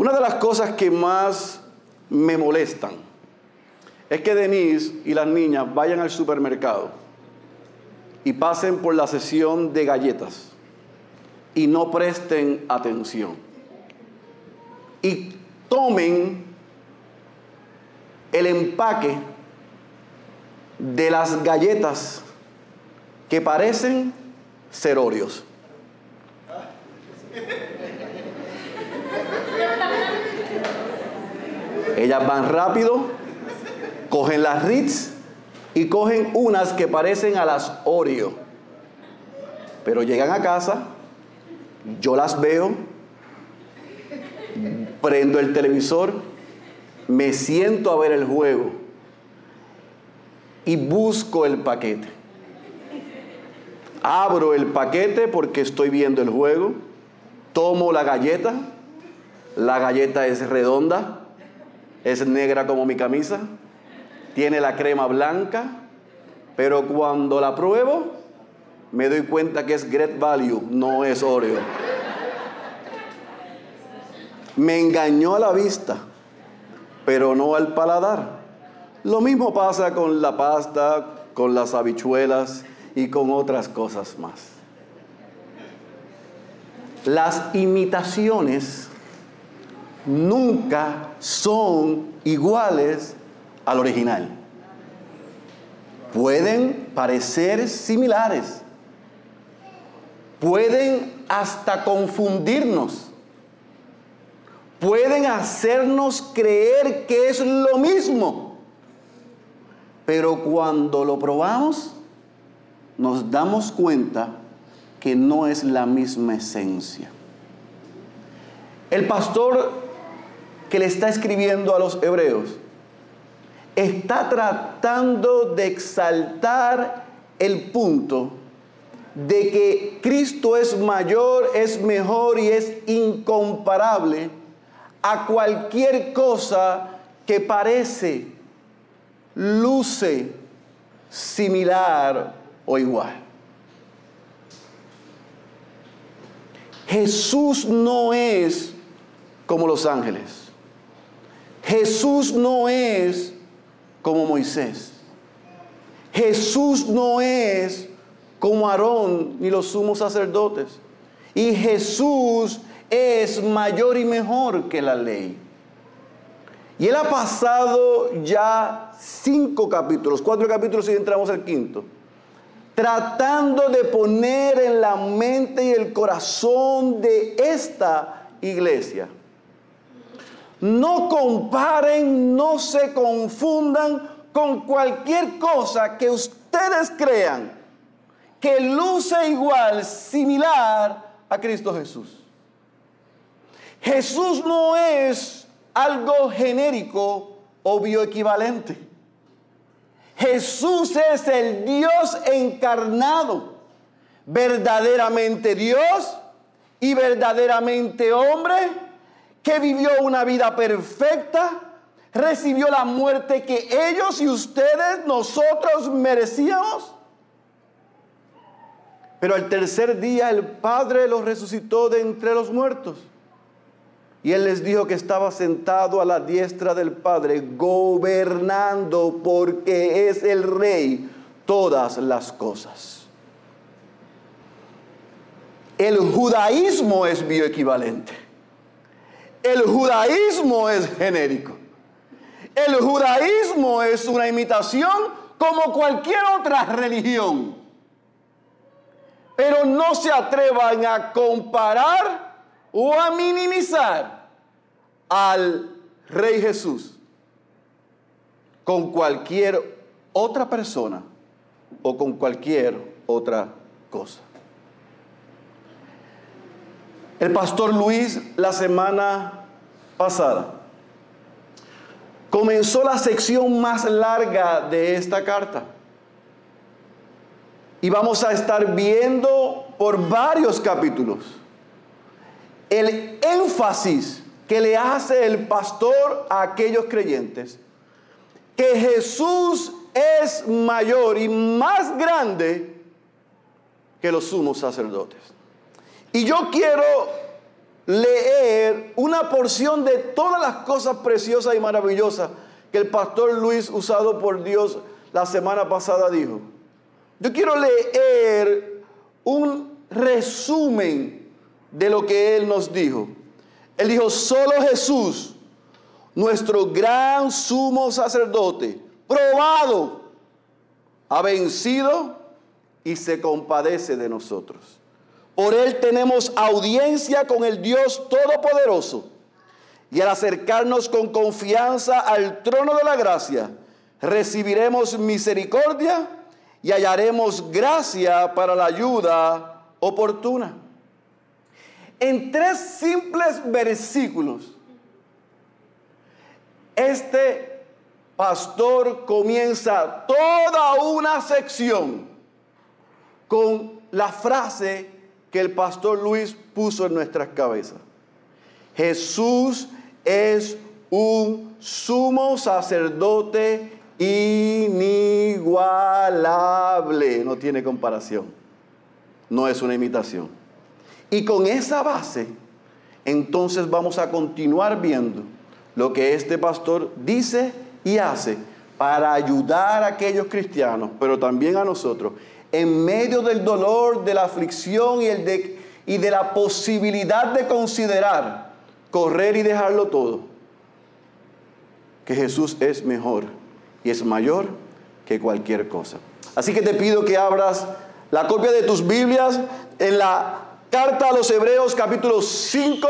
Una de las cosas que más me molestan es que Denise y las niñas vayan al supermercado y pasen por la sesión de galletas y no presten atención. Y tomen el empaque de las galletas que parecen ser Oreos. Ellas van rápido, cogen las Ritz y cogen unas que parecen a las Oreo. Pero llegan a casa, yo las veo, prendo el televisor, me siento a ver el juego y busco el paquete. Abro el paquete porque estoy viendo el juego, tomo la galleta, la galleta es redonda, es negra como mi camisa, tiene la crema blanca, pero cuando la pruebo me doy cuenta que es Great Value, no es Oreo. Me engañó a la vista, pero no al paladar. Lo mismo pasa con la pasta, con las habichuelas y con otras cosas más. Las imitaciones nunca son iguales al original. Pueden parecer similares, pueden hasta confundirnos, pueden hacernos creer que es lo mismo, pero cuando lo probamos nos damos cuenta que no es la misma esencia. El pastor que le está escribiendo a los hebreos está tratando de exaltar el punto de que Cristo es mayor, es mejor y es incomparable a cualquier cosa que parece, luce similar o igual. Jesús no es como los ángeles. Jesús no es como Moisés. Jesús no es como Aarón ni los sumos sacerdotes. Y Jesús es mayor y mejor que la ley. Y él ha pasado ya cinco capítulos, cuatro capítulos y entramos al quinto, tratando de poner en la mente y el corazón de esta iglesia no comparen, no se confundan con cualquier cosa que ustedes crean que luce igual, similar a Cristo Jesús. Jesús no es algo genérico o bioequivalente. Jesús es el Dios encarnado, verdaderamente Dios y verdaderamente hombre que vivió una vida perfecta, recibió la muerte que ellos y ustedes, nosotros merecíamos. Pero al tercer día el Padre los resucitó de entre los muertos. Y Él les dijo que estaba sentado a la diestra del Padre, gobernando porque es el Rey todas las cosas. El judaísmo es bioequivalente. El judaísmo es genérico. El judaísmo es una imitación como cualquier otra religión. Pero no se atrevan a comparar o a minimizar al Rey Jesús con cualquier otra persona o con cualquier otra cosa. El pastor Luis la semana pasada comenzó la sección más larga de esta carta. Y vamos a estar viendo por varios capítulos el énfasis que le hace el pastor a aquellos creyentes, que Jesús es mayor y más grande que los sumos sacerdotes. Y yo quiero leer una porción de todas las cosas preciosas y maravillosas que el pastor Luis, usado por Dios la semana pasada, dijo. Yo quiero leer un resumen de lo que él nos dijo. Él dijo, solo Jesús, nuestro gran sumo sacerdote, probado, ha vencido y se compadece de nosotros. Por él tenemos audiencia con el Dios Todopoderoso. Y al acercarnos con confianza al trono de la gracia, recibiremos misericordia y hallaremos gracia para la ayuda oportuna. En tres simples versículos, este pastor comienza toda una sección con la frase que el pastor Luis puso en nuestras cabezas. Jesús es un sumo sacerdote inigualable. No tiene comparación. No es una imitación. Y con esa base, entonces vamos a continuar viendo lo que este pastor dice y hace para ayudar a aquellos cristianos, pero también a nosotros, en medio del dolor, de la aflicción y, el de, y de la posibilidad de considerar correr y dejarlo todo, que Jesús es mejor y es mayor que cualquier cosa. Así que te pido que abras la copia de tus Biblias en la carta a los Hebreos capítulo 5.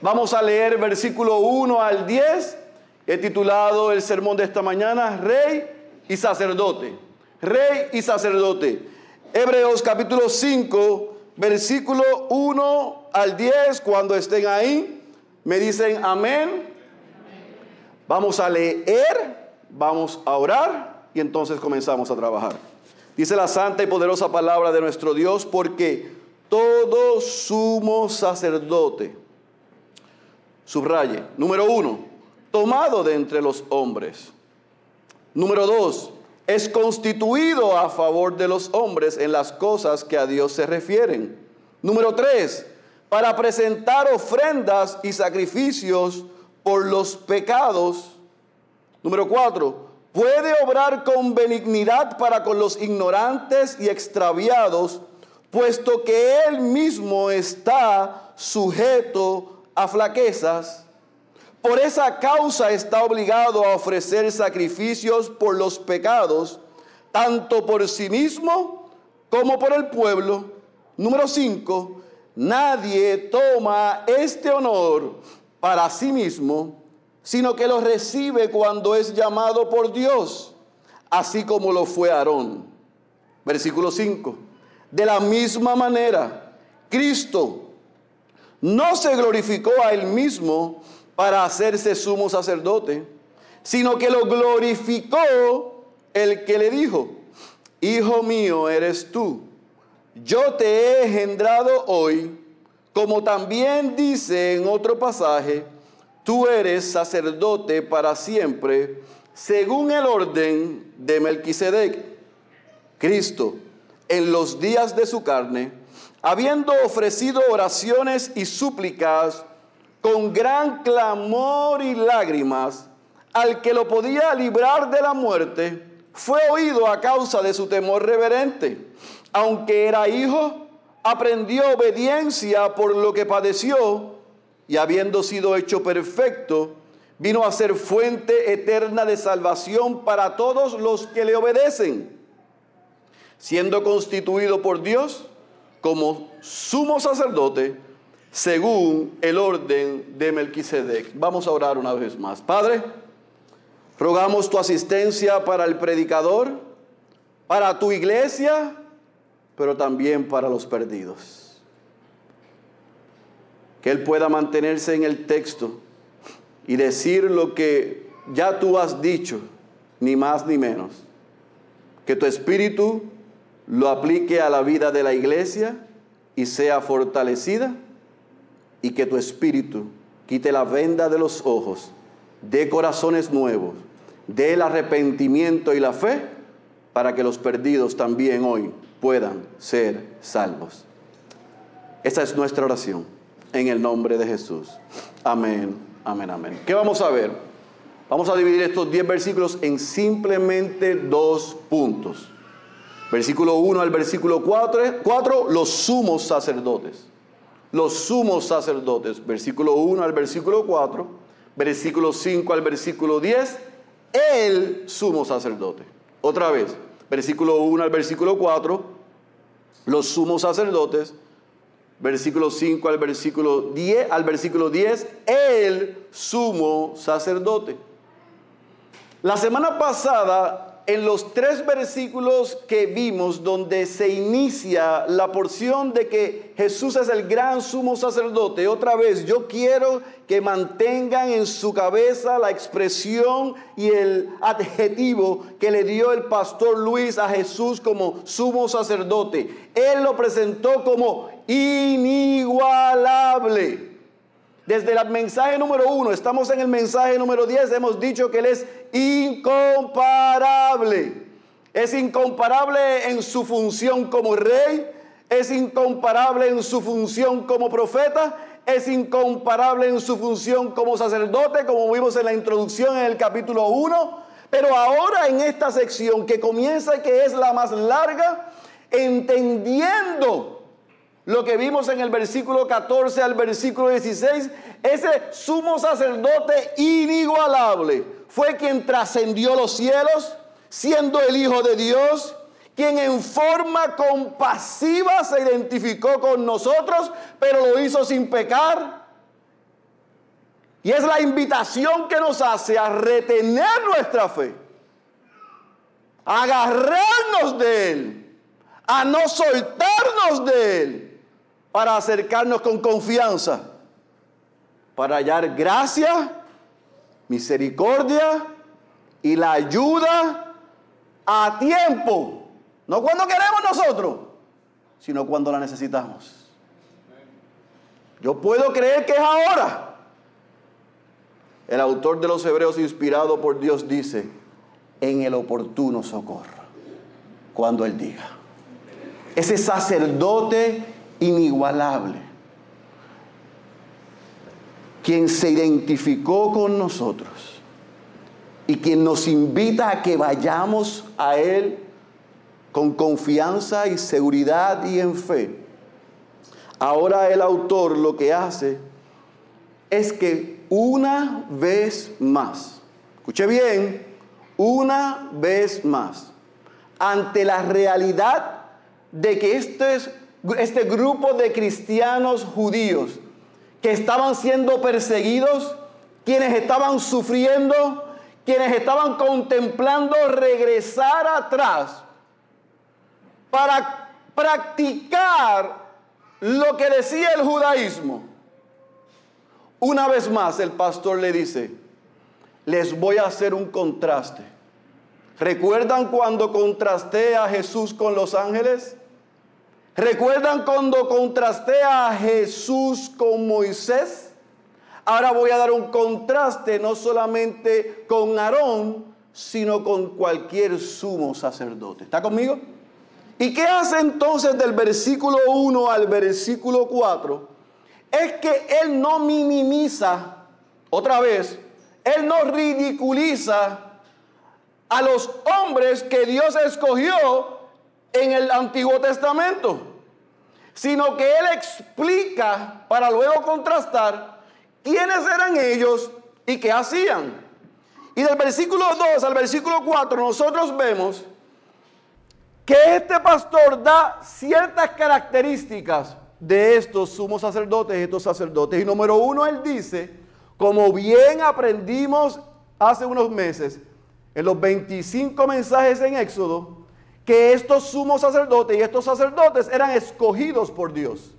Vamos a leer versículo 1 al 10. He titulado el sermón de esta mañana, Rey y Sacerdote. Rey y Sacerdote. Hebreos capítulo 5, versículo 1 al 10. Cuando estén ahí, me dicen amén. Vamos a leer vamos a orar y entonces comenzamos a trabajar. Dice la santa y poderosa palabra de nuestro Dios, porque todo sumo sacerdote, subraye, número uno, tomado de entre los hombres. Número dos, es constituido a favor de los hombres en las cosas que a Dios se refieren. Número tres, para presentar ofrendas y sacrificios por los pecados Número cuatro, puede obrar con benignidad para con los ignorantes y extraviados, puesto que él mismo está sujeto a flaquezas. Por esa causa está obligado a ofrecer sacrificios por los pecados, tanto por sí mismo como por el pueblo. Número cinco, nadie toma este honor para sí mismo sino que lo recibe cuando es llamado por Dios, así como lo fue Aarón. Versículo 5. De la misma manera, Cristo no se glorificó a él mismo para hacerse sumo sacerdote, sino que lo glorificó el que le dijo, Hijo mío eres tú, yo te he engendrado hoy, como también dice en otro pasaje, tú eres sacerdote para siempre, según el orden de Melquisedec. Cristo, en los días de su carne, habiendo ofrecido oraciones y súplicas con gran clamor y lágrimas al que lo podía librar de la muerte, fue oído a causa de su temor reverente. Aunque era hijo, aprendió obediencia por lo que padeció y habiendo sido hecho perfecto, vino a ser fuente eterna de salvación para todos los que le obedecen, siendo constituido por Dios como sumo sacerdote según el orden de Melquisedec. Vamos a orar una vez más. Padre, rogamos tu asistencia para el predicador, para tu iglesia, pero también para los perdidos que Él pueda mantenerse en el texto y decir lo que ya tú has dicho, ni más ni menos. Que tu espíritu lo aplique a la vida de la iglesia y sea fortalecida y que tu espíritu quite la venda de los ojos, de corazones nuevos, del arrepentimiento y la fe, para que los perdidos también hoy puedan ser salvos. Esa es nuestra oración en el nombre de Jesús. Amén, amén, amén. ¿Qué vamos a ver? Vamos a dividir estos 10 versículos en simplemente dos puntos. Versículo 1 al versículo 4, 4, los sumos sacerdotes. Los sumos sacerdotes. Versículo 1 al versículo 4. Versículo 5 al versículo 10. El sumo sacerdote. Otra vez. Versículo 1 al versículo 4. Los sumos sacerdotes. Versículo 5 al versículo 10. Al versículo 10. El sumo sacerdote. La semana pasada en los tres versículos que vimos donde se inicia la porción de que Jesús es el gran sumo sacerdote, otra vez yo quiero que mantengan en su cabeza la expresión y el adjetivo que le dio el pastor Luis a Jesús como sumo sacerdote. Él lo presentó como inigualable. Desde el mensaje número uno, estamos en el mensaje número 10, hemos dicho que Él es incomparable. Es incomparable en su función como rey, es incomparable en su función como profeta, es incomparable en su función como sacerdote, como vimos en la introducción en el capítulo 1. Pero ahora en esta sección que comienza, que es la más larga, entendiendo lo que vimos en el versículo 14 al versículo 16, ese sumo sacerdote inigualable fue quien trascendió los cielos, siendo el Hijo de Dios, quien en forma compasiva se identificó con nosotros, pero lo hizo sin pecar. Y es la invitación que nos hace a retener nuestra fe, a agarrarnos de Él, a no soltarnos de Él para acercarnos con confianza, para hallar gracia, misericordia y la ayuda a tiempo. No cuando queremos nosotros, sino cuando la necesitamos. Yo puedo creer que es ahora. El autor de los Hebreos, inspirado por Dios, dice, en el oportuno socorro, cuando Él diga. Ese sacerdote inigualable, quien se identificó con nosotros y quien nos invita a que vayamos a Él con confianza y seguridad y en fe. Ahora el autor lo que hace es que una vez más, escuche bien, una vez más, ante la realidad de que esto es este grupo de cristianos judíos que estaban siendo perseguidos, quienes estaban sufriendo, quienes estaban contemplando regresar atrás para practicar lo que decía el judaísmo. Una vez más el pastor le dice, les voy a hacer un contraste. ¿Recuerdan cuando contrasté a Jesús con los ángeles? ¿Recuerdan cuando contrasté a Jesús con Moisés? Ahora voy a dar un contraste no solamente con Aarón, sino con cualquier sumo sacerdote. ¿Está conmigo? ¿Y qué hace entonces del versículo 1 al versículo 4? Es que Él no minimiza, otra vez, Él no ridiculiza a los hombres que Dios escogió en el Antiguo Testamento, sino que Él explica para luego contrastar quiénes eran ellos y qué hacían. Y del versículo 2 al versículo 4 nosotros vemos que este pastor da ciertas características de estos sumos sacerdotes, estos sacerdotes. Y número uno, él dice, como bien aprendimos hace unos meses, en los 25 mensajes en Éxodo, que estos sumos sacerdotes y estos sacerdotes eran escogidos por Dios.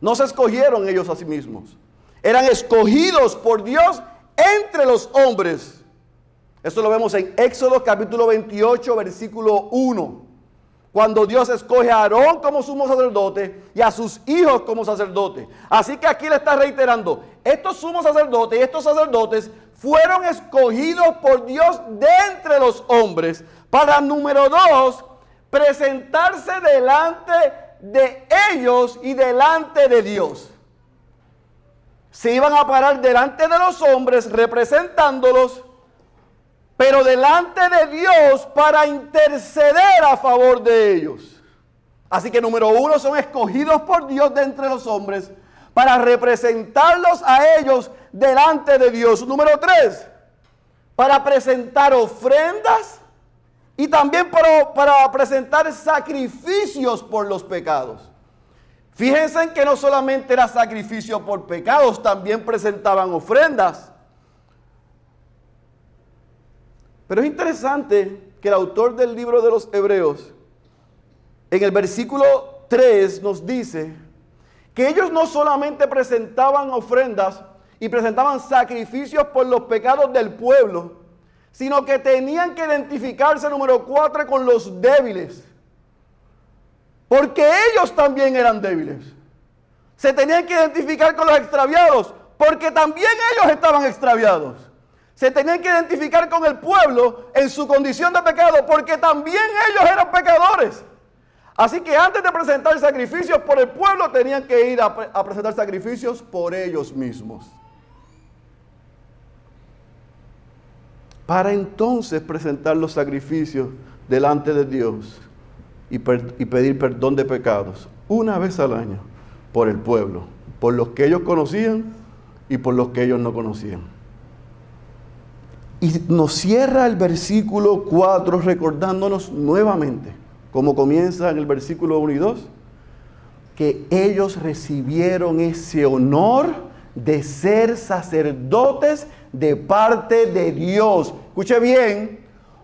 No se escogieron ellos a sí mismos. Eran escogidos por Dios entre los hombres. Esto lo vemos en Éxodo capítulo 28, versículo 1. Cuando Dios escoge a Aarón como sumo sacerdote y a sus hijos como sacerdote. Así que aquí le está reiterando, estos sumos sacerdotes y estos sacerdotes fueron escogidos por Dios de entre los hombres para, número dos, presentarse delante de ellos y delante de Dios. se iban a parar delante de los hombres representándolos, pero delante de Dios para interceder a favor de ellos. Así que número uno, son escogidos por Dios de entre los hombres para representarlos a ellos delante de Dios. Número tres, para presentar ofrendas y también para, presentar sacrificios por los pecados. Fíjense en que no solamente era sacrificio por pecados, también presentaban ofrendas. Pero es interesante que el autor del libro de los Hebreos, en el versículo 3 nos dice que ellos no solamente presentaban ofrendas y presentaban sacrificios por los pecados del pueblo, sino que tenían que identificarse, número 4, con los débiles. Porque ellos también eran débiles. Se tenían que identificar con los extraviados, porque también ellos estaban extraviados. Se tenían que identificar con el pueblo en su condición de pecado, porque también ellos eran pecadores. Así que antes de presentar sacrificios por el pueblo, tenían que ir a presentar sacrificios por ellos mismos. Para entonces presentar los sacrificios delante de Dios y, pedir perdón de pecados una vez al año por el pueblo, por los que ellos conocían y por los que ellos no conocían. Y nos cierra el versículo 4 recordándonos nuevamente, como comienza en el versículo 1 y 2, que ellos recibieron ese honor de ser sacerdotes de parte de Dios. Escuche bien,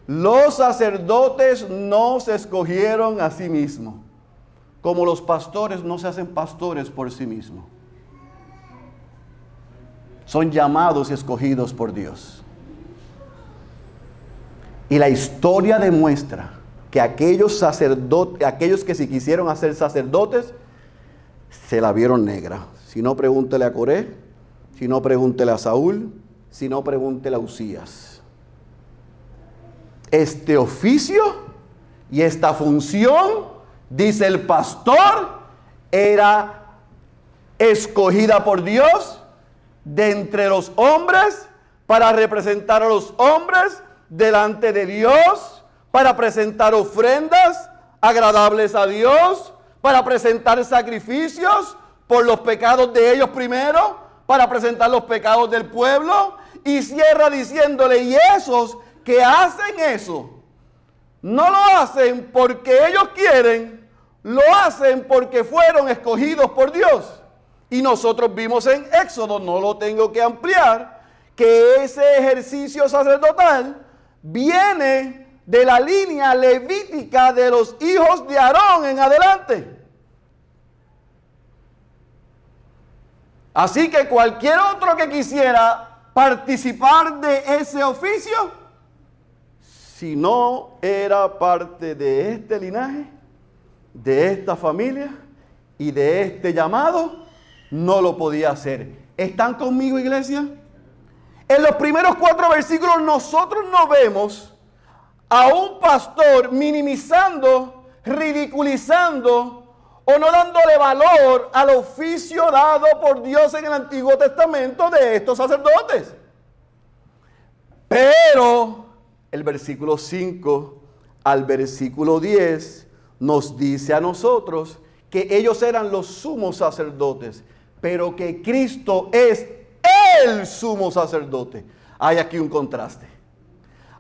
los sacerdotes no se escogieron a sí mismos, como los pastores no se hacen pastores por sí mismos. Son llamados y escogidos por Dios. Y la historia demuestra que aquellos sacerdotes, aquellos que se quisieron hacer sacerdotes, se la vieron negra. Si no, pregúntele a Coré, si no, pregúntele a Saúl, si no, pregúntele a Usías. Este oficio y esta función, dice el pastor, era escogida por Dios de entre los hombres para representar a los hombres delante de Dios, para presentar ofrendas agradables a Dios, para presentar sacrificios por los pecados de ellos primero, para presentar los pecados del pueblo, y cierra diciéndole, y esos que hacen eso no lo hacen porque ellos quieren, lo hacen porque fueron escogidos por Dios. Y nosotros vimos en Éxodo, no lo tengo que ampliar, que ese ejercicio sacerdotal viene de la línea levítica de los hijos de Aarón en adelante. Así que cualquier otro que quisiera participar de ese oficio, si no era parte de este linaje, de esta familia y de este llamado, no lo podía hacer. ¿Están conmigo, iglesia? En los primeros cuatro versículos nosotros no vemos a un pastor minimizando, ridiculizando o no dándole valor al oficio dado por Dios en el Antiguo Testamento de estos sacerdotes. Pero el versículo 5 al versículo 10 nos dice a nosotros que ellos eran los sumos sacerdotes, pero que Cristo es el sumo sacerdote. Hay aquí un contraste.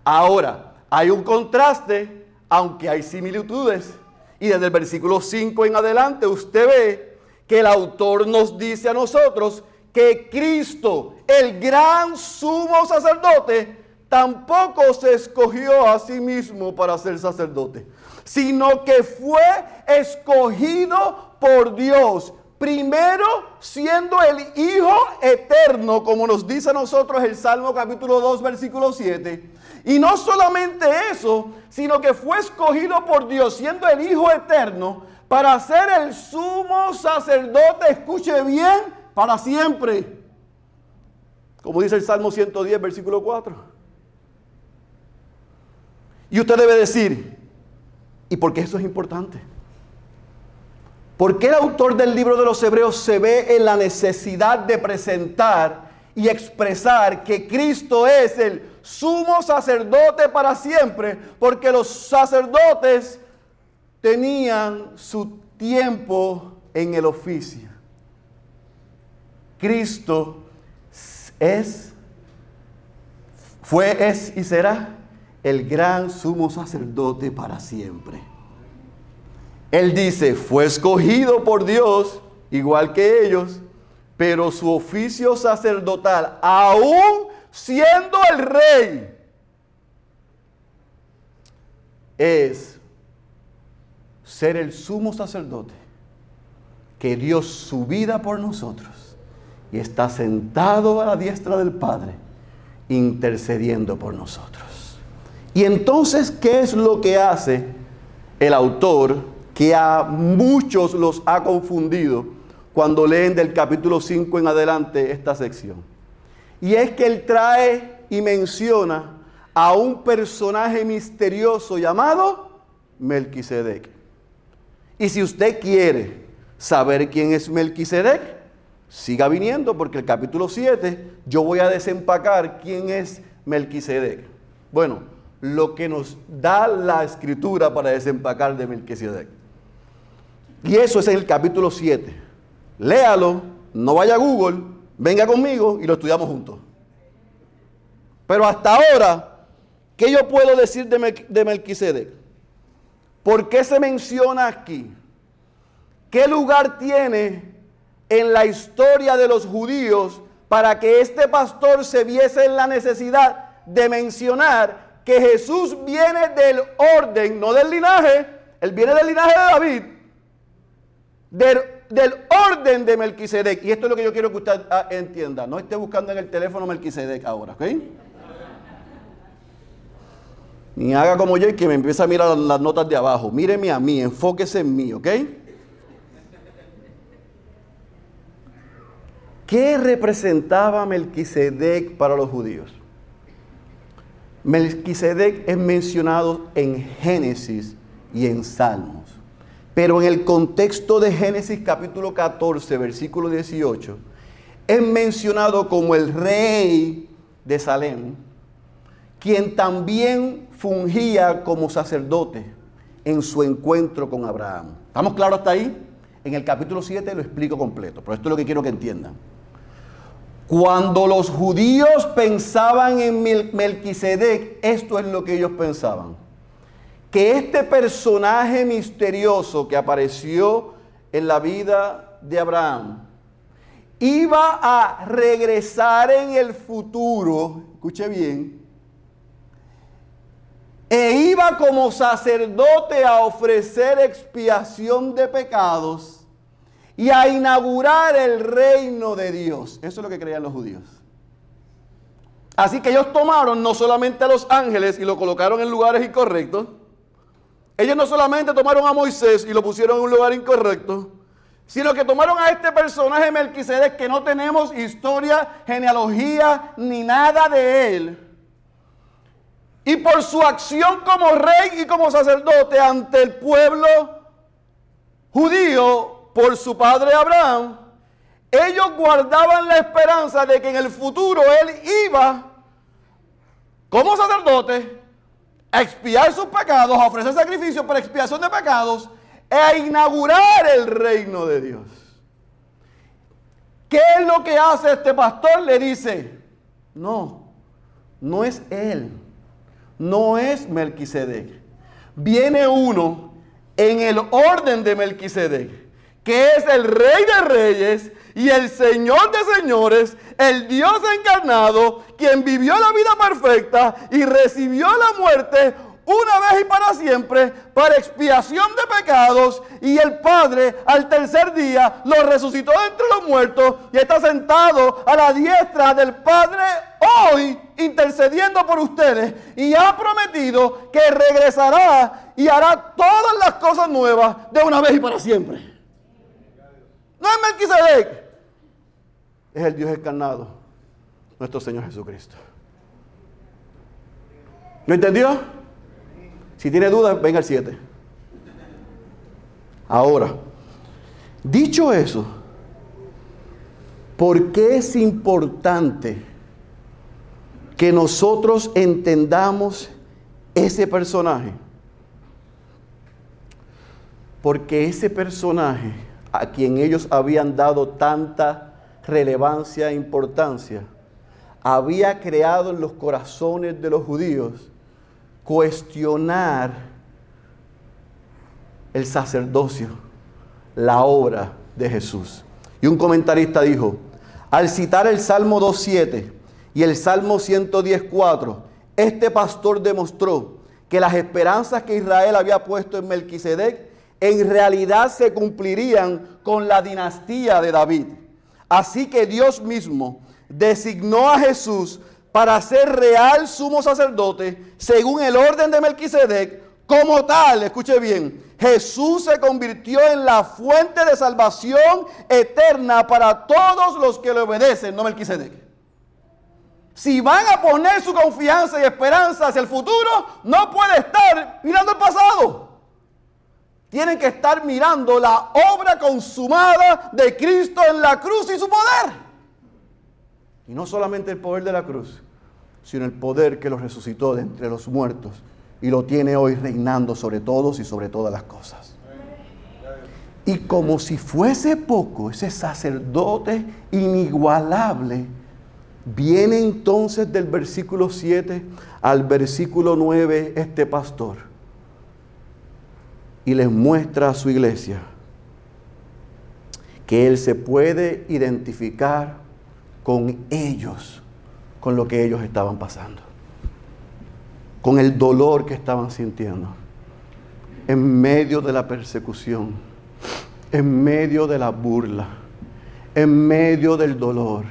Ahora, hay un contraste, aunque hay similitudes. Y desde el versículo 5 en adelante usted ve que el autor nos dice a nosotros que Cristo, el gran sumo sacerdote, tampoco se escogió a sí mismo para ser sacerdote, sino que fue escogido por Dios. Primero siendo el Hijo eterno, como nos dice a nosotros el Salmo capítulo 2, versículo 7. Y no solamente eso, sino que fue escogido por Dios siendo el Hijo eterno para ser el sumo sacerdote, escuche bien, para siempre. Como dice el Salmo 110, versículo 4. Y usted debe decir, ¿y por qué eso es importante? ¿Por qué el autor del libro de los Hebreos se ve en la necesidad de presentar y expresar que Cristo es el sumo sacerdote para siempre? Porque los sacerdotes tenían su tiempo en el oficio. Cristo es, fue, es y será el gran sumo sacerdote para siempre. Él dice, fue escogido por Dios, igual que ellos, pero su oficio sacerdotal, aún siendo el rey, es ser el sumo sacerdote que dio su vida por nosotros y está sentado a la diestra del Padre intercediendo por nosotros. Y entonces, ¿qué es lo que hace el autor que a muchos los ha confundido cuando leen del capítulo 5 en adelante esta sección? Y es que él trae y menciona a un personaje misterioso llamado Melquisedec. Y si usted quiere saber quién es Melquisedec, siga viniendo porque el capítulo 7 yo voy a desempacar quién es Melquisedec. Bueno, lo que nos da la escritura para desempacar de Melquisedec. Y eso es en el capítulo 7. Léalo, no vaya a Google, venga conmigo y lo estudiamos juntos. Pero hasta ahora, ¿qué yo puedo decir de, de Melquisedec? ¿Por qué se menciona aquí? ¿Qué lugar tiene en la historia de los judíos para que este pastor se viese en la necesidad de mencionar que Jesús viene del orden, no del linaje, él viene del linaje de David, del, orden de Melquisedec. Y esto es lo que yo quiero que usted ah, entienda. No esté buscando en el teléfono Melquisedec ahora, ¿ok? Ni haga como yo y que me empiece a mirar las notas de abajo. Míreme a mí, enfóquese en mí, ¿ok? ¿Qué representaba Melquisedec para los judíos? Melquisedec es mencionado en Génesis y en Salmos. Pero en el contexto de Génesis capítulo 14, versículo 18, es mencionado como el rey de Salem, quien también fungía como sacerdote en su encuentro con Abraham. ¿Estamos claros hasta ahí? En el capítulo 7 lo explico completo, pero esto es lo que quiero que entiendan. Cuando los judíos pensaban en Melquisedec, esto es lo que ellos pensaban. Que este personaje misterioso que apareció en la vida de Abraham iba a regresar en el futuro, escuche bien, e iba como sacerdote a ofrecer expiación de pecados y a inaugurar el reino de Dios. Eso es lo que creían los judíos. Así que ellos tomaron no solamente a los ángeles y lo colocaron en lugares incorrectos. Ellos no solamente tomaron a Moisés y lo pusieron en un lugar incorrecto, sino que tomaron a este personaje Melquisedec que no tenemos historia, genealogía ni nada de él. Y por su acción como rey y como sacerdote ante el pueblo judío, por su padre Abraham, ellos guardaban la esperanza de que en el futuro él iba como sacerdote a expiar sus pecados, a ofrecer sacrificios para expiación de pecados e a inaugurar el reino de Dios. ¿Qué es lo que hace este pastor? Le dice, no, no es él, no es Melquisedec. Viene uno en el orden de Melquisedec que es el Rey de Reyes y el Señor de Señores, el Dios encarnado, quien vivió la vida perfecta y recibió la muerte una vez y para siempre para expiación de pecados y el Padre al tercer día lo resucitó entre los muertos y está sentado a la diestra del Padre hoy intercediendo por ustedes y ha prometido que regresará y hará todas las cosas nuevas de una vez y para siempre. No es Melquisedec. Es el Dios encarnado, nuestro Señor Jesucristo. ¿Lo entendió? Si tiene dudas, venga al 7. Ahora, Dicho eso, ¿por qué es importante que nosotros entendamos ese personaje? Porque ese personaje a quien ellos habían dado tanta relevancia e importancia, había creado en los corazones de los judíos cuestionar el sacerdocio, la obra de Jesús. Y un comentarista dijo, al citar el Salmo 2.7 y el Salmo 110.4, este pastor demostró que las esperanzas que Israel había puesto en Melquisedec en realidad se cumplirían con la dinastía de David. Así que Dios mismo designó a Jesús para ser real sumo sacerdote según el orden de Melquisedec. Como tal, escuche bien, Jesús se convirtió en la fuente de salvación eterna para todos los que le obedecen, no Melquisedec. Si van a poner su confianza y esperanza hacia el futuro, no puede estar mirando el pasado tienen que estar mirando la obra consumada de Cristo en la cruz y su poder. Y no solamente el poder de la cruz, sino el poder que lo resucitó de entre los muertos y lo tiene hoy reinando sobre todos y sobre todas las cosas. Y como si fuese poco, ese sacerdote inigualable viene entonces del versículo 7 al versículo 9 este pastor y les muestra a su iglesia que Él se puede identificar con ellos, con lo que ellos estaban pasando, con el dolor que estaban sintiendo, en medio de la persecución, en medio de la burla, en medio del dolor,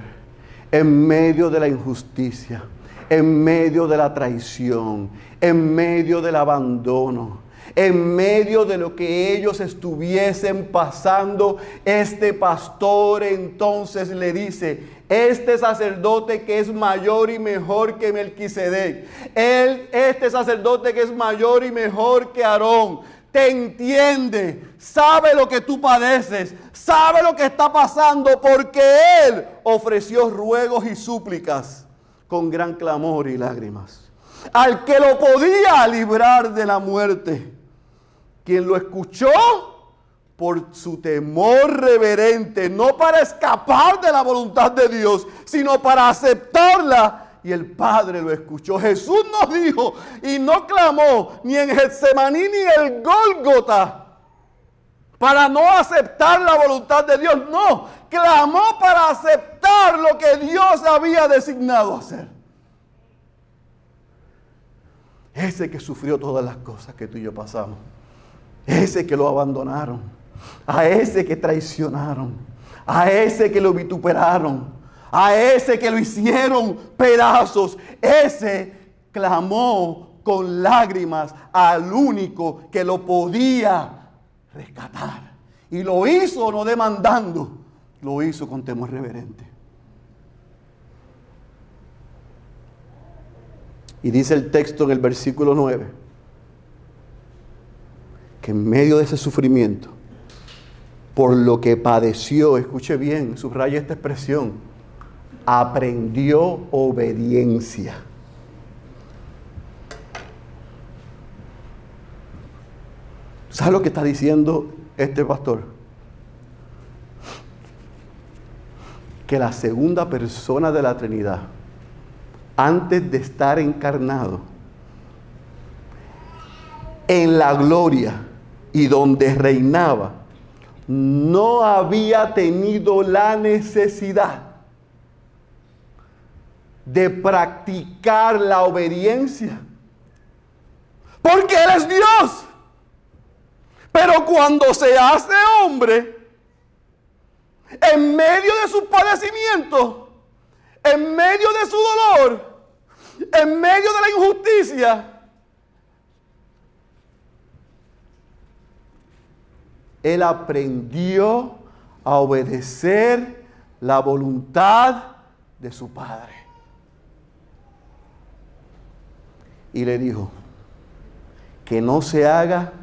en medio de la injusticia, en medio de la traición, en medio del abandono en medio de lo que ellos estuviesen pasando, este pastor entonces le dice, este sacerdote que es mayor y mejor que Melquisedec, él, este sacerdote que es mayor y mejor que Aarón, te entiende, sabe lo que tú padeces, sabe lo que está pasando, porque Él ofreció ruegos y súplicas con gran clamor y lágrimas. Al que lo podía librar de la muerte quien lo escuchó por su temor reverente, no para escapar de la voluntad de Dios, sino para aceptarla. Y el Padre lo escuchó. Jesús no dijo y no clamó ni en Getsemaní ni en el Gólgota para no aceptar la voluntad de Dios. No, clamó para aceptar lo que Dios había designado hacer. Ese que sufrió todas las cosas que tú y yo pasamos ese que lo abandonaron, a ese que traicionaron, a ese que lo vituperaron, a ese que lo hicieron pedazos, ese clamó con lágrimas al único que lo podía rescatar. Y lo hizo no demandando, lo hizo con temor reverente. Y dice el texto en el versículo 9 que en medio de ese sufrimiento, por lo que padeció, escuche bien, subraya esta expresión, aprendió obediencia. ¿Sabes lo que está diciendo este pastor? Que la segunda persona de la Trinidad, antes de estar encarnado en la gloria, y donde reinaba, no había tenido la necesidad de practicar la obediencia. Porque Él es Dios. Pero cuando se hace hombre, en medio de su padecimiento, en medio de su dolor, en medio de la injusticia, él aprendió a obedecer la voluntad de su padre. Y le dijo, que no se haga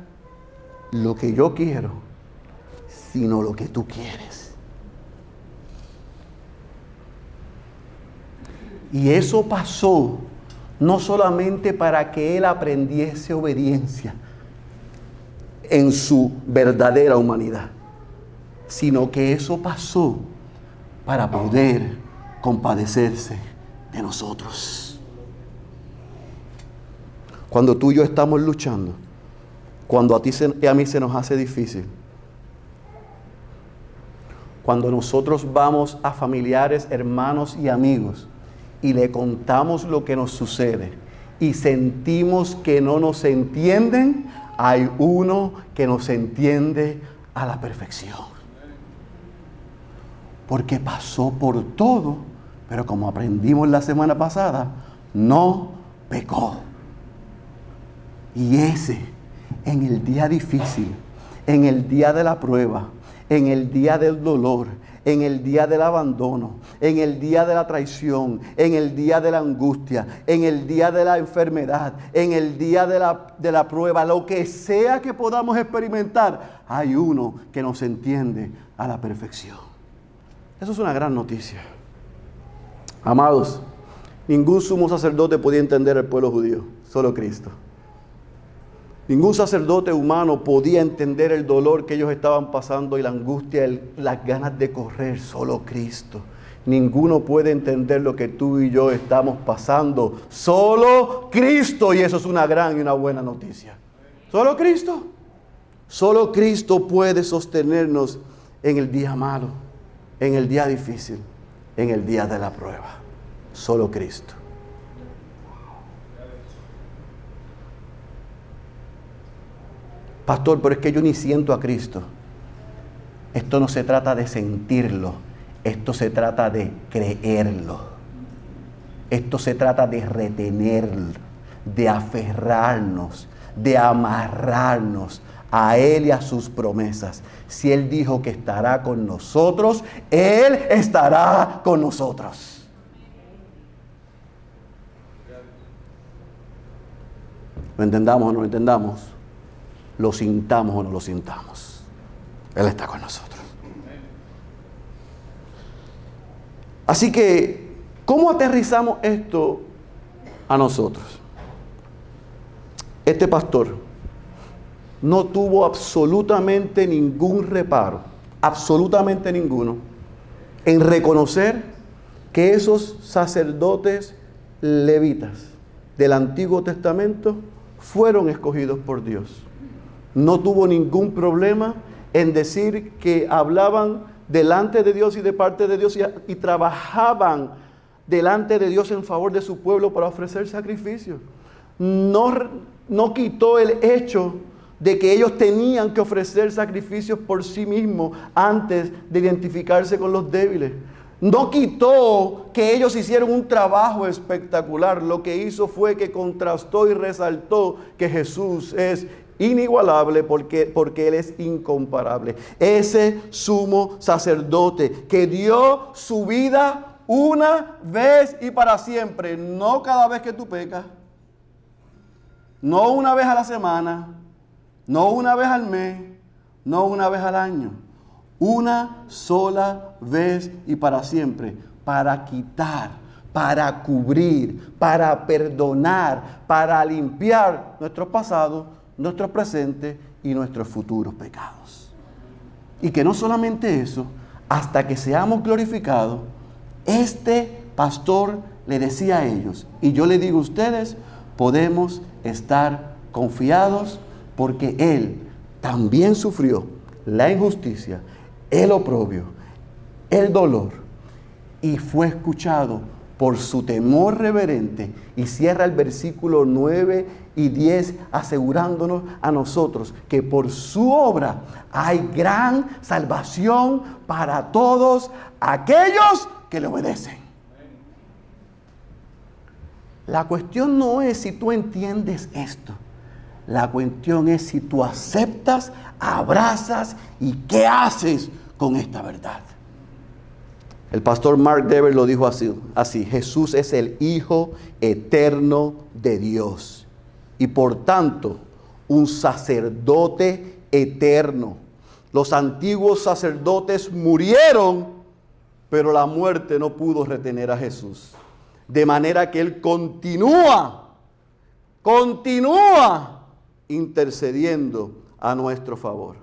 lo que yo quiero, sino lo que tú quieres. Y eso pasó no solamente para que él aprendiese obediencia en su verdadera humanidad, sino que eso pasó para poder compadecerse de nosotros. Cuando tú y yo estamos luchando, cuando a ti y a mí se nos hace difícil, cuando nosotros vamos a familiares, hermanos y amigos y le contamos lo que nos sucede y sentimos que no nos entienden, hay uno que nos entiende a la perfección. Porque pasó por todo, pero como aprendimos la semana pasada, no pecó. Y ese, en el día difícil, en el día de la prueba, en el día del dolor, en el día del abandono, en el día de la traición, en el día de la angustia, en el día de la enfermedad, en el día de la, de la prueba, lo que sea que podamos experimentar, hay uno que nos entiende a la perfección. Eso es una gran noticia. Amados, ningún sumo sacerdote podía entender el pueblo judío, solo Cristo. Ningún sacerdote humano podía entender el dolor que ellos estaban pasando y la angustia, las ganas de correr, solo Cristo. Ninguno puede entender lo que tú y yo estamos pasando, solo Cristo. Y eso es una gran y una buena noticia. Solo Cristo. Solo Cristo puede sostenernos en el día malo, en el día difícil, en el día de la prueba. Solo Cristo. Pastor, pero es que yo ni siento a Cristo. Esto no se trata de sentirlo, esto se trata de creerlo. Esto se trata de retenerlo, de aferrarnos, de amarrarnos a Él y a sus promesas. Si Él dijo que estará con nosotros, Él estará con nosotros. ¿Lo entendamos o no lo entendamos? Lo sintamos o no lo sintamos. Él está con nosotros. Así que, ¿cómo aterrizamos esto a nosotros? Este pastor no tuvo absolutamente ningún reparo, absolutamente ninguno, en reconocer que esos sacerdotes levitas del Antiguo Testamento fueron escogidos por Dios no tuvo ningún problema en decir que hablaban delante de Dios y de parte de Dios y, trabajaban delante de Dios en favor de su pueblo para ofrecer sacrificios. No, no quitó el hecho de que ellos tenían que ofrecer sacrificios por sí mismos antes de identificarse con los débiles. No quitó que ellos hicieron un trabajo espectacular. Lo que hizo fue que contrastó y resaltó que Jesús es inigualable porque, porque Él es incomparable. Ese sumo sacerdote que dio su vida una vez y para siempre, no cada vez que tú pecas, no una vez a la semana, no una vez al mes, no una vez al año, una sola vez y para siempre, para quitar, para cubrir, para perdonar, para limpiar nuestro pasado nuestro presente y nuestros futuros pecados. Y que no solamente eso, hasta que seamos glorificados, este pastor le decía a ellos, y yo le digo a ustedes, podemos estar confiados porque Él también sufrió la injusticia, el oprobio, el dolor, y fue escuchado por su temor reverente. Y cierra el versículo 9 y 10 asegurándonos a nosotros que por su obra hay gran salvación para todos aquellos que le obedecen. La cuestión no es si tú entiendes esto. La cuestión es si tú aceptas, abrazas y qué haces con esta verdad. El pastor Mark Dever lo dijo así, así, Jesús es el Hijo eterno de Dios y por tanto un sacerdote eterno Los antiguos sacerdotes murieron, pero la muerte no pudo retener a Jesús. De manera que Él continúa, continúa intercediendo a nuestro favor.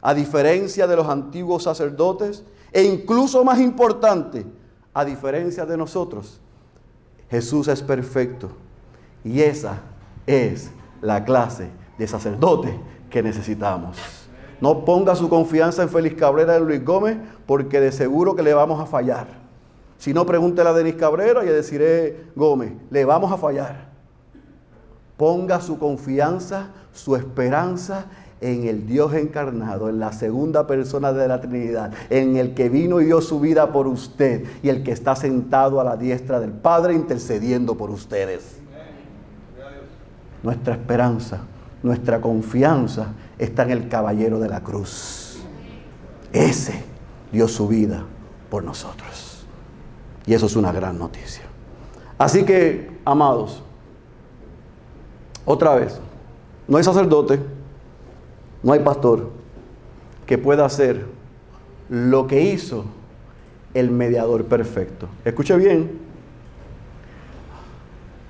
A diferencia de los antiguos sacerdotes, e incluso más importante, a diferencia de nosotros, Jesús es perfecto. Y esa es la clase de sacerdote que necesitamos. No ponga su confianza en Félix Cabrera y Luis Gómez, porque de seguro que le vamos a fallar. Si no, pregúntele a Denis Cabrera y le deciré, Gómez, le vamos a fallar. Ponga su confianza, su esperanza en el Dios encarnado, en la segunda persona de la Trinidad, en el que vino y dio su vida por usted y el que está sentado a la diestra del Padre intercediendo por ustedes. Nuestra esperanza, nuestra confianza está en el caballero de la cruz. Ese dio su vida por nosotros. Y eso es una gran noticia. Así que, amados, otra vez, no hay sacerdote, no hay pastor que pueda hacer lo que hizo el mediador perfecto. Escuche bien,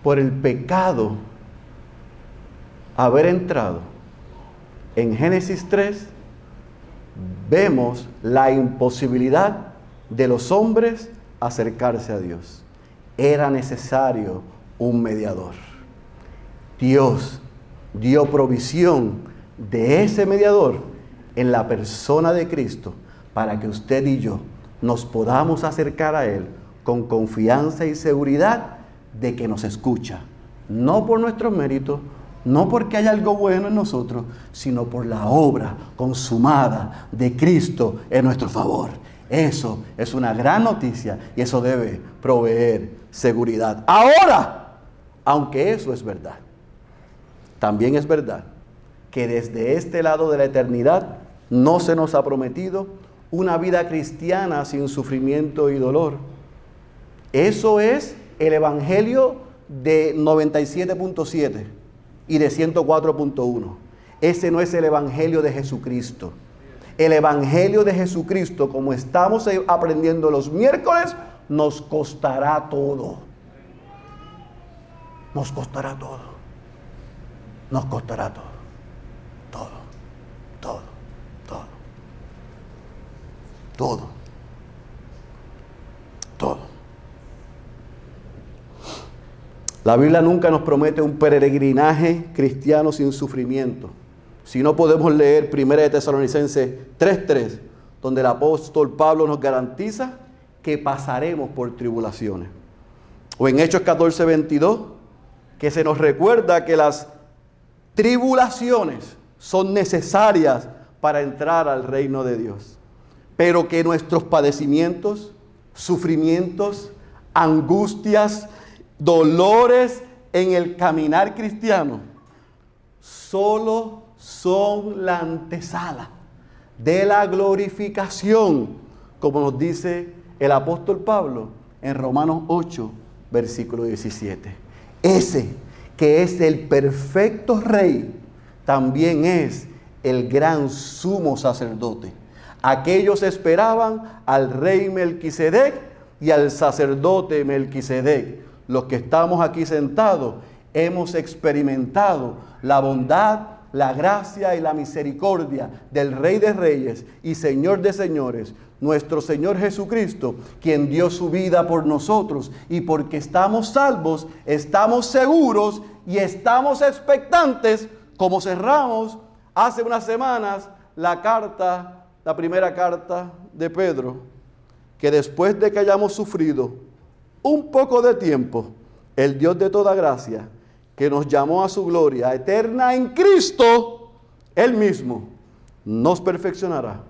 por el pecado haber entrado en Génesis 3, vemos la imposibilidad de los hombres acercarse a Dios. Era necesario un mediador. Dios dio provisión de ese mediador en la persona de Cristo para que usted y yo nos podamos acercar a Él con confianza y seguridad de que nos escucha, no por nuestros méritos, no porque hay algo bueno en nosotros, sino por la obra consumada de Cristo en nuestro favor. Eso es una gran noticia y eso debe proveer seguridad. Ahora, aunque eso es verdad, también es verdad que desde este lado de la eternidad no se nos ha prometido una vida cristiana sin sufrimiento y dolor. Eso es el Evangelio de 97.7 y de 104.1. Ese no es el Evangelio de Jesucristo. El Evangelio de Jesucristo, como estamos aprendiendo los miércoles, nos costará todo. Nos costará todo. Nos costará todo. Todo. Todo. La Biblia nunca nos promete un peregrinaje cristiano sin sufrimiento. Si no podemos leer 1 de Tesalonicenses 3:3, donde el apóstol Pablo nos garantiza que pasaremos por tribulaciones. O en Hechos 14:22, que se nos recuerda que las tribulaciones son necesarias para entrar al reino de Dios pero que nuestros padecimientos, sufrimientos, angustias, dolores en el caminar cristiano, solo son la antesala de la glorificación, como nos dice el apóstol Pablo en Romanos 8, versículo 17. Ese que es el perfecto rey, también es el gran sumo sacerdote Aquellos esperaban al rey Melquisedec y al sacerdote Melquisedec. Los que estamos aquí sentados hemos experimentado la bondad, la gracia y la misericordia del Rey de Reyes y Señor de Señores, nuestro Señor Jesucristo, quien dio su vida por nosotros. Y porque estamos salvos, estamos seguros y estamos expectantes, como cerramos hace unas semanas la carta la primera carta de Pedro, que después de que hayamos sufrido un poco de tiempo, el Dios de toda gracia, que nos llamó a su gloria eterna en Cristo, Él mismo nos perfeccionará,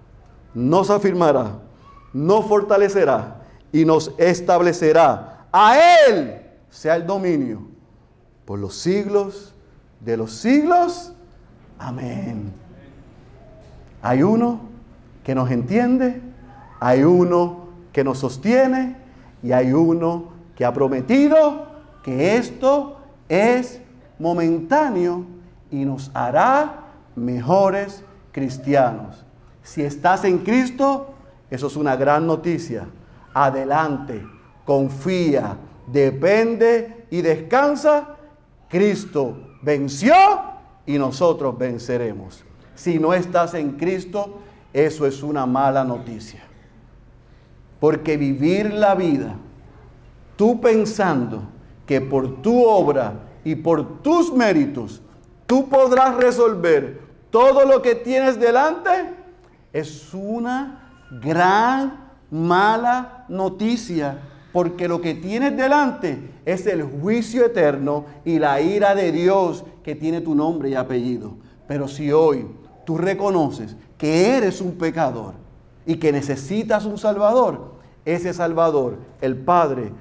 nos afirmará, nos fortalecerá y nos establecerá. A Él sea el dominio por los siglos de los siglos. Amén. Hay uno que nos entiende, hay uno que nos sostiene y hay uno que ha prometido que esto es momentáneo y nos hará mejores cristianos. Si estás en Cristo, eso es una gran noticia. Adelante, confía, depende y descansa. Cristo venció y nosotros venceremos. Si no estás en Cristo, eso es una mala noticia. Porque vivir la vida, tú pensando que por tu obra y por tus méritos, tú podrás resolver todo lo que tienes delante, es una gran mala noticia. Porque lo que tienes delante es el juicio eterno y la ira de Dios que tiene tu nombre y apellido. Pero si hoy tú reconoces que eres un pecador y que necesitas un Salvador, ese Salvador, el Padre,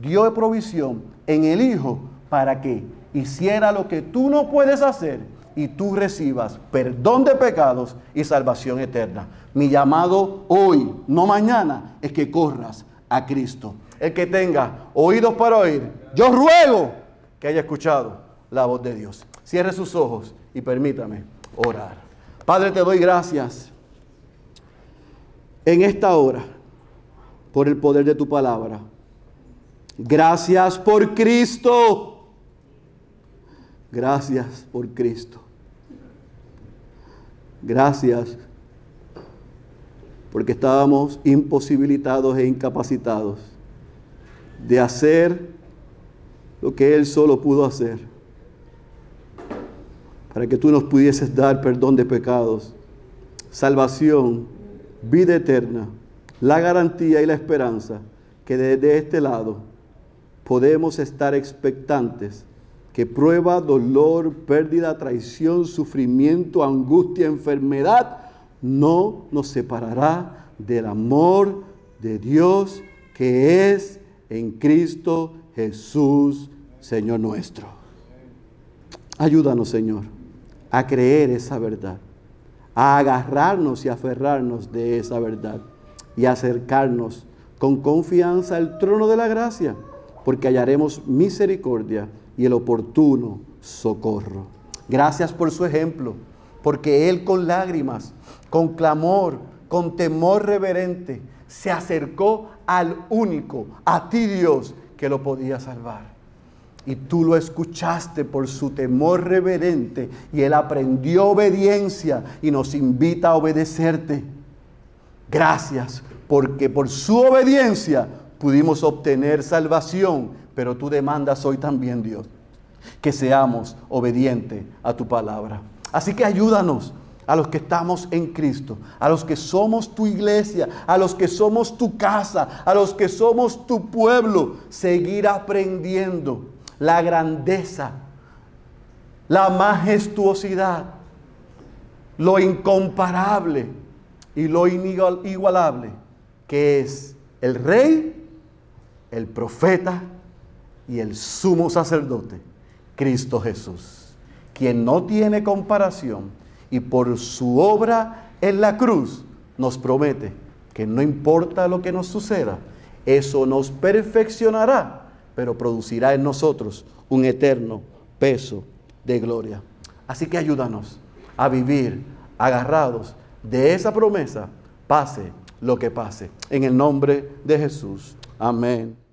dio provisión en el Hijo para que hiciera lo que tú no puedes hacer y tú recibas perdón de pecados y salvación eterna. Mi llamado hoy, no mañana, es que corras a Cristo. El que tenga oídos para oír, yo ruego que haya escuchado la voz de Dios. Cierre sus ojos y permítame orar. Padre, te doy gracias en esta hora por el poder de tu palabra. Gracias por Cristo. Gracias por Cristo. Gracias porque estábamos imposibilitados e incapacitados de hacer lo que Él solo pudo hacer, para que tú nos pudieses dar perdón de pecados, salvación, vida eterna, la garantía y la esperanza que desde este lado podemos estar expectantes que prueba, dolor, pérdida, traición, sufrimiento, angustia, enfermedad, no nos separará del amor de Dios que es en Cristo Jesús, Señor nuestro. Ayúdanos, Señor, a creer esa verdad, a agarrarnos y aferrarnos de esa verdad y acercarnos con confianza al trono de la gracia, porque hallaremos misericordia y el oportuno socorro. Gracias por su ejemplo, porque Él con lágrimas, con clamor, con temor reverente, se acercó al único, a ti Dios, que lo podía salvar. Y tú lo escuchaste por su temor reverente y él aprendió obediencia y nos invita a obedecerte. Gracias, porque por su obediencia pudimos obtener salvación, pero tú demandas hoy también, Dios, que seamos obedientes a tu palabra. Así que ayúdanos a los que estamos en Cristo, a los que somos tu iglesia, a los que somos tu casa, a los que somos tu pueblo, seguir aprendiendo la grandeza, la majestuosidad, lo incomparable y lo inigualable que es el rey, el profeta y el sumo sacerdote, Cristo Jesús, quien no tiene comparación y por su obra en la cruz nos promete que no importa lo que nos suceda, eso nos perfeccionará, pero producirá en nosotros un eterno peso de gloria. Así que ayúdanos a vivir agarrados de esa promesa, pase lo que pase. En el nombre de Jesús. Amén.